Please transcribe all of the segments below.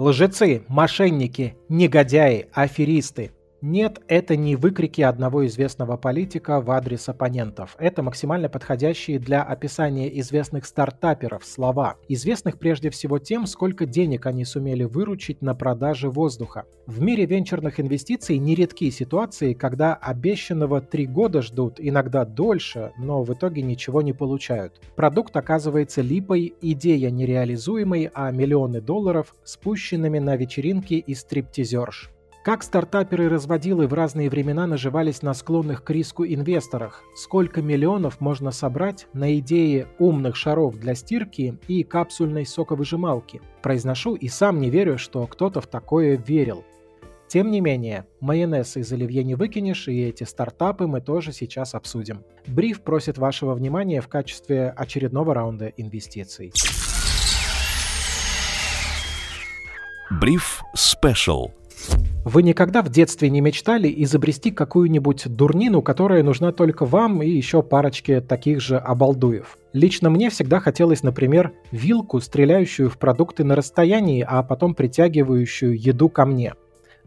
Лжецы, мошенники, негодяи, аферисты. Нет, это не выкрики одного известного политика в адрес оппонентов. Это максимально подходящие для описания известных стартаперов слова. Известных прежде всего тем, сколько денег они сумели выручить на продаже воздуха. В мире венчурных инвестиций нередки ситуации, когда обещанного три года ждут, иногда дольше, но в итоге ничего не получают. Продукт оказывается липой, идея нереализуемой, а миллионы долларов спущенными на вечеринки и стриптизерш. Как стартаперы-разводилы в разные времена наживались на склонных к риску инвесторах? Сколько миллионов можно собрать на идее умных шаров для стирки и капсульной соковыжималки? Произношу и сам не верю, что кто-то в такое верил. Тем не менее, майонез из оливье не выкинешь, и эти стартапы мы тоже сейчас обсудим. Бриф просит вашего внимания в качестве очередного раунда инвестиций. Бриф Special. Вы никогда в детстве не мечтали изобрести какую-нибудь дурнину, которая нужна только вам и еще парочке таких же обалдуев? Лично мне всегда хотелось, например, вилку, стреляющую в продукты на расстоянии, а потом притягивающую еду ко мне.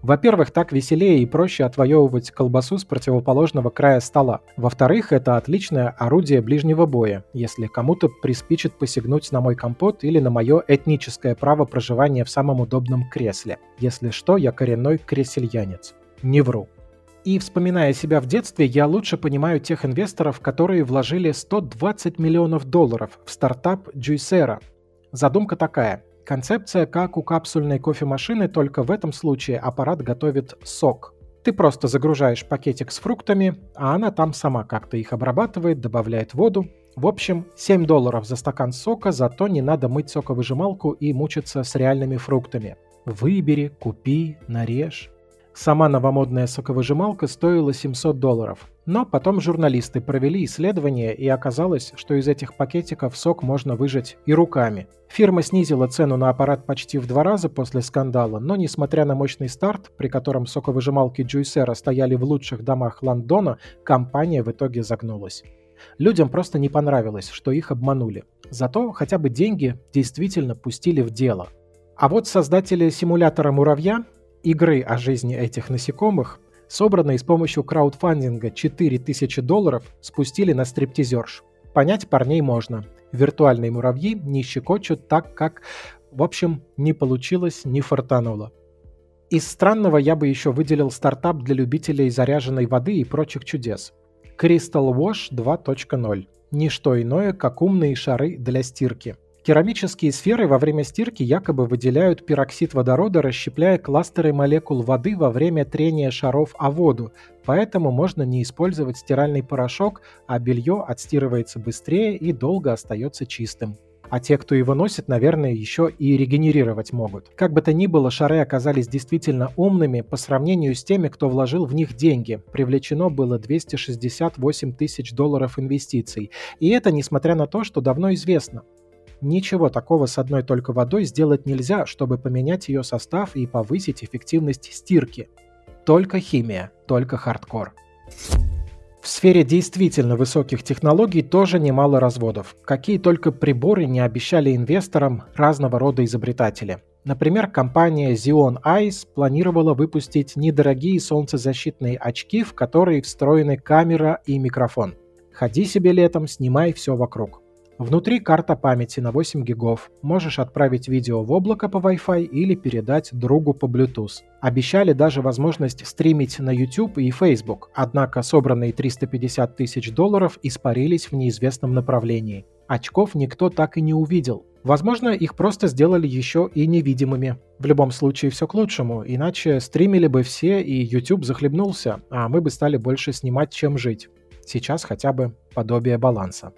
Во-первых, так веселее и проще отвоевывать колбасу с противоположного края стола. Во-вторых, это отличное орудие ближнего боя, если кому-то приспичит посягнуть на мой компот или на мое этническое право проживания в самом удобном кресле. Если что, я коренной кресельянец. Не вру. И вспоминая себя в детстве, я лучше понимаю тех инвесторов, которые вложили 120 миллионов долларов в стартап Juicera. Задумка такая – Концепция как у капсульной кофемашины, только в этом случае аппарат готовит сок. Ты просто загружаешь пакетик с фруктами, а она там сама как-то их обрабатывает, добавляет воду. В общем, 7 долларов за стакан сока, зато не надо мыть соковыжималку и мучиться с реальными фруктами. Выбери, купи, нарежь. Сама новомодная соковыжималка стоила 700 долларов. Но потом журналисты провели исследование, и оказалось, что из этих пакетиков сок можно выжать и руками. Фирма снизила цену на аппарат почти в два раза после скандала, но несмотря на мощный старт, при котором соковыжималки Juicera стояли в лучших домах Лондона, компания в итоге загнулась. Людям просто не понравилось, что их обманули. Зато хотя бы деньги действительно пустили в дело. А вот создатели симулятора муравья игры о жизни этих насекомых, собранные с помощью краудфандинга 4000 долларов, спустили на стриптизерш. Понять парней можно. Виртуальные муравьи не щекочут так, как, в общем, не получилось, не фартануло. Из странного я бы еще выделил стартап для любителей заряженной воды и прочих чудес. Crystal Wash 2.0. Ничто иное, как умные шары для стирки – Керамические сферы во время стирки якобы выделяют пероксид водорода, расщепляя кластеры молекул воды во время трения шаров о воду, поэтому можно не использовать стиральный порошок, а белье отстирывается быстрее и долго остается чистым. А те, кто его носит, наверное, еще и регенерировать могут. Как бы то ни было, шары оказались действительно умными по сравнению с теми, кто вложил в них деньги. Привлечено было 268 тысяч долларов инвестиций. И это несмотря на то, что давно известно. Ничего такого с одной только водой сделать нельзя, чтобы поменять ее состав и повысить эффективность стирки. Только химия, только хардкор. В сфере действительно высоких технологий тоже немало разводов. Какие только приборы не обещали инвесторам разного рода изобретатели. Например, компания Xeon Eyes планировала выпустить недорогие солнцезащитные очки, в которые встроены камера и микрофон. Ходи себе летом, снимай все вокруг. Внутри карта памяти на 8 гигов. Можешь отправить видео в облако по Wi-Fi или передать другу по Bluetooth. Обещали даже возможность стримить на YouTube и Facebook, однако собранные 350 тысяч долларов испарились в неизвестном направлении. Очков никто так и не увидел. Возможно, их просто сделали еще и невидимыми. В любом случае все к лучшему, иначе стримили бы все и YouTube захлебнулся, а мы бы стали больше снимать, чем жить. Сейчас хотя бы подобие баланса.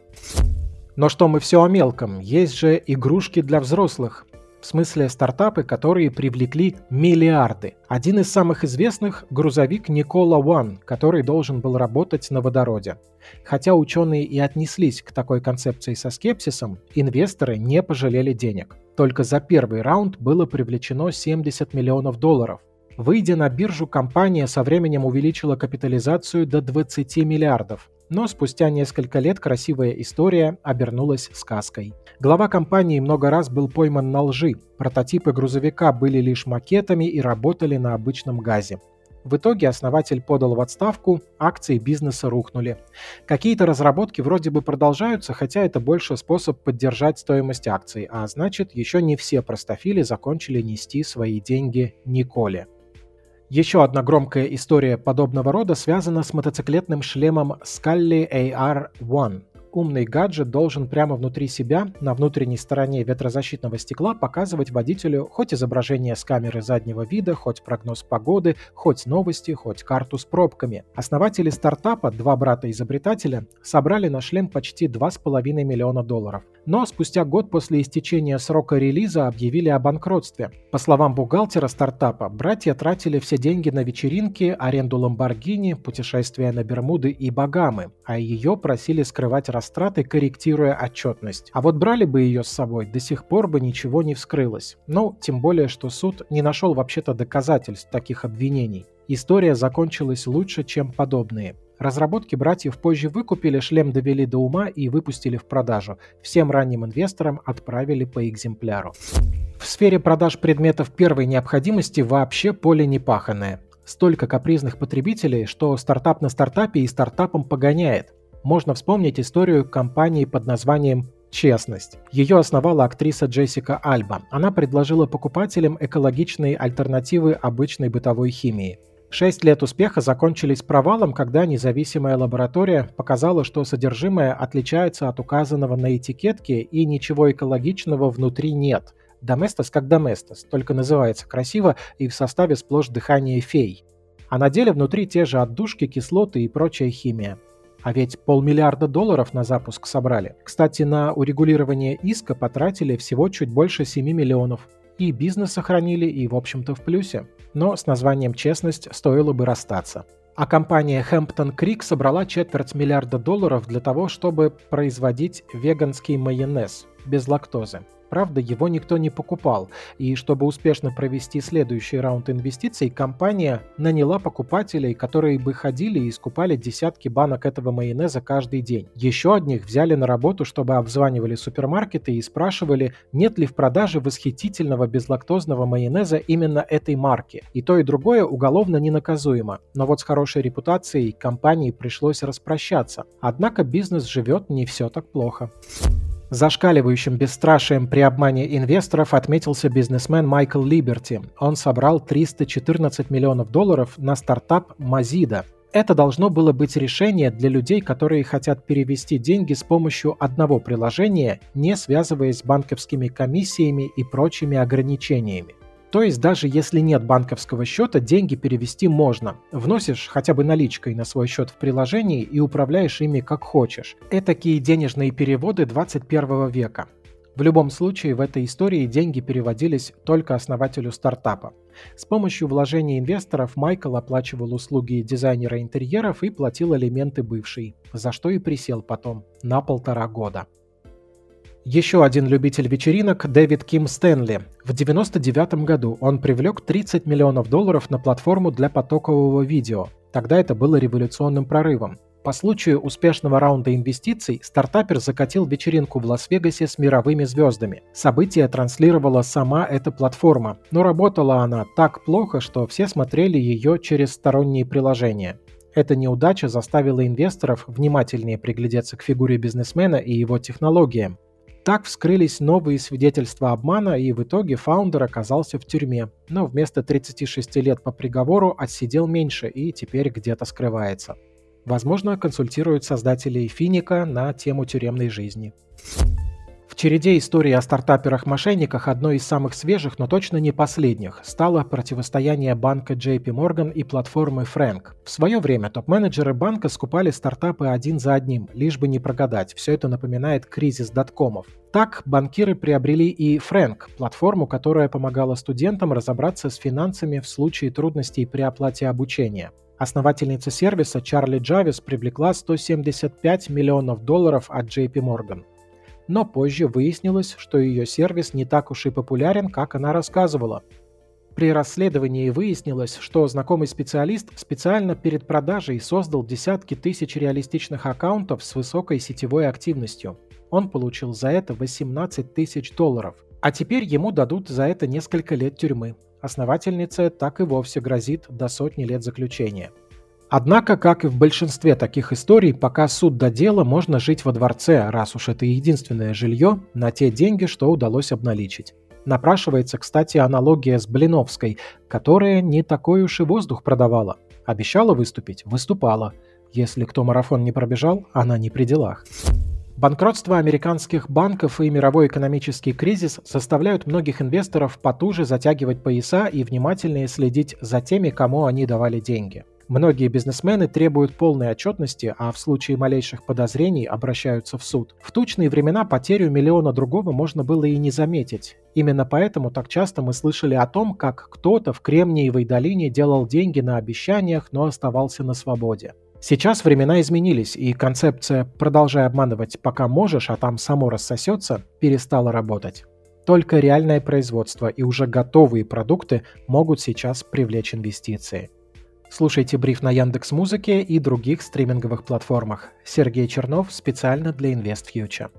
Но что мы все о мелком, есть же игрушки для взрослых. В смысле стартапы, которые привлекли миллиарды. Один из самых известных – грузовик Никола One, который должен был работать на водороде. Хотя ученые и отнеслись к такой концепции со скепсисом, инвесторы не пожалели денег. Только за первый раунд было привлечено 70 миллионов долларов. Выйдя на биржу, компания со временем увеличила капитализацию до 20 миллиардов. Но спустя несколько лет красивая история обернулась сказкой. Глава компании много раз был пойман на лжи. Прототипы грузовика были лишь макетами и работали на обычном газе. В итоге основатель подал в отставку, акции бизнеса рухнули. Какие-то разработки вроде бы продолжаются, хотя это больше способ поддержать стоимость акций, а значит, еще не все простофили закончили нести свои деньги Николе. Еще одна громкая история подобного рода связана с мотоциклетным шлемом Scully AR-1 умный гаджет должен прямо внутри себя, на внутренней стороне ветрозащитного стекла, показывать водителю хоть изображение с камеры заднего вида, хоть прогноз погоды, хоть новости, хоть карту с пробками. Основатели стартапа, два брата-изобретателя, собрали на шлем почти 2,5 миллиона долларов. Но спустя год после истечения срока релиза объявили о банкротстве. По словам бухгалтера стартапа, братья тратили все деньги на вечеринки, аренду Ламборгини, путешествия на Бермуды и Багамы, а ее просили скрывать растраты, корректируя отчетность. А вот брали бы ее с собой, до сих пор бы ничего не вскрылось. Ну, тем более, что суд не нашел вообще-то доказательств таких обвинений. История закончилась лучше, чем подобные. Разработки братьев позже выкупили, шлем довели до ума и выпустили в продажу. Всем ранним инвесторам отправили по экземпляру. В сфере продаж предметов первой необходимости вообще поле непаханное. Столько капризных потребителей, что стартап на стартапе и стартапом погоняет можно вспомнить историю компании под названием «Честность». Ее основала актриса Джессика Альба. Она предложила покупателям экологичные альтернативы обычной бытовой химии. Шесть лет успеха закончились провалом, когда независимая лаборатория показала, что содержимое отличается от указанного на этикетке и ничего экологичного внутри нет. Доместос как доместос, только называется красиво и в составе сплошь дыхание фей. А на деле внутри те же отдушки, кислоты и прочая химия. А ведь полмиллиарда долларов на запуск собрали. Кстати, на урегулирование иска потратили всего чуть больше 7 миллионов. И бизнес сохранили, и в общем-то в плюсе. Но с названием «Честность» стоило бы расстаться. А компания Hampton Creek собрала четверть миллиарда долларов для того, чтобы производить веганский майонез без лактозы. Правда, его никто не покупал, и чтобы успешно провести следующий раунд инвестиций, компания наняла покупателей, которые бы ходили и скупали десятки банок этого майонеза каждый день. Еще одних взяли на работу, чтобы обзванивали супермаркеты и спрашивали, нет ли в продаже восхитительного безлактозного майонеза именно этой марки. И то, и другое уголовно ненаказуемо. Но вот с хорошей репутацией компании пришлось распрощаться. Однако бизнес живет не все так плохо. Зашкаливающим бесстрашием при обмане инвесторов отметился бизнесмен Майкл Либерти. Он собрал 314 миллионов долларов на стартап Mozilla. Это должно было быть решение для людей, которые хотят перевести деньги с помощью одного приложения, не связываясь с банковскими комиссиями и прочими ограничениями. То есть даже если нет банковского счета, деньги перевести можно. Вносишь хотя бы наличкой на свой счет в приложении и управляешь ими как хочешь. Это такие денежные переводы 21 века. В любом случае, в этой истории деньги переводились только основателю стартапа. С помощью вложений инвесторов Майкл оплачивал услуги дизайнера интерьеров и платил элементы бывшей, за что и присел потом на полтора года. Еще один любитель вечеринок – Дэвид Ким Стэнли. В 1999 году он привлек 30 миллионов долларов на платформу для потокового видео. Тогда это было революционным прорывом. По случаю успешного раунда инвестиций стартапер закатил вечеринку в Лас-Вегасе с мировыми звездами. Событие транслировала сама эта платформа, но работала она так плохо, что все смотрели ее через сторонние приложения. Эта неудача заставила инвесторов внимательнее приглядеться к фигуре бизнесмена и его технологиям. Так вскрылись новые свидетельства обмана, и в итоге фаундер оказался в тюрьме, но вместо 36 лет по приговору отсидел меньше и теперь где-то скрывается. Возможно, консультируют создателей Финика на тему тюремной жизни. Череде истории о стартаперах-мошенниках одной из самых свежих, но точно не последних, стало противостояние банка JP Morgan и платформы Frank. В свое время топ-менеджеры банка скупали стартапы один за одним, лишь бы не прогадать. Все это напоминает кризис доткомов. Так, банкиры приобрели и Frank, платформу, которая помогала студентам разобраться с финансами в случае трудностей при оплате обучения. Основательница сервиса Чарли Джавис привлекла 175 миллионов долларов от JP Morgan но позже выяснилось, что ее сервис не так уж и популярен, как она рассказывала. При расследовании выяснилось, что знакомый специалист специально перед продажей создал десятки тысяч реалистичных аккаунтов с высокой сетевой активностью. Он получил за это 18 тысяч долларов. А теперь ему дадут за это несколько лет тюрьмы. Основательнице так и вовсе грозит до сотни лет заключения. Однако, как и в большинстве таких историй, пока суд до дела, можно жить во дворце, раз уж это единственное жилье, на те деньги, что удалось обналичить. Напрашивается, кстати, аналогия с Блиновской, которая не такой уж и воздух продавала. Обещала выступить – выступала. Если кто марафон не пробежал, она не при делах. Банкротство американских банков и мировой экономический кризис заставляют многих инвесторов потуже затягивать пояса и внимательнее следить за теми, кому они давали деньги – Многие бизнесмены требуют полной отчетности, а в случае малейших подозрений обращаются в суд. В тучные времена потерю миллиона другого можно было и не заметить. Именно поэтому так часто мы слышали о том, как кто-то в Кремниевой долине делал деньги на обещаниях, но оставался на свободе. Сейчас времена изменились, и концепция «продолжай обманывать, пока можешь, а там само рассосется» перестала работать. Только реальное производство и уже готовые продукты могут сейчас привлечь инвестиции. Слушайте бриф на Яндекс Музыке и других стриминговых платформах. Сергей Чернов специально для InvestFuture.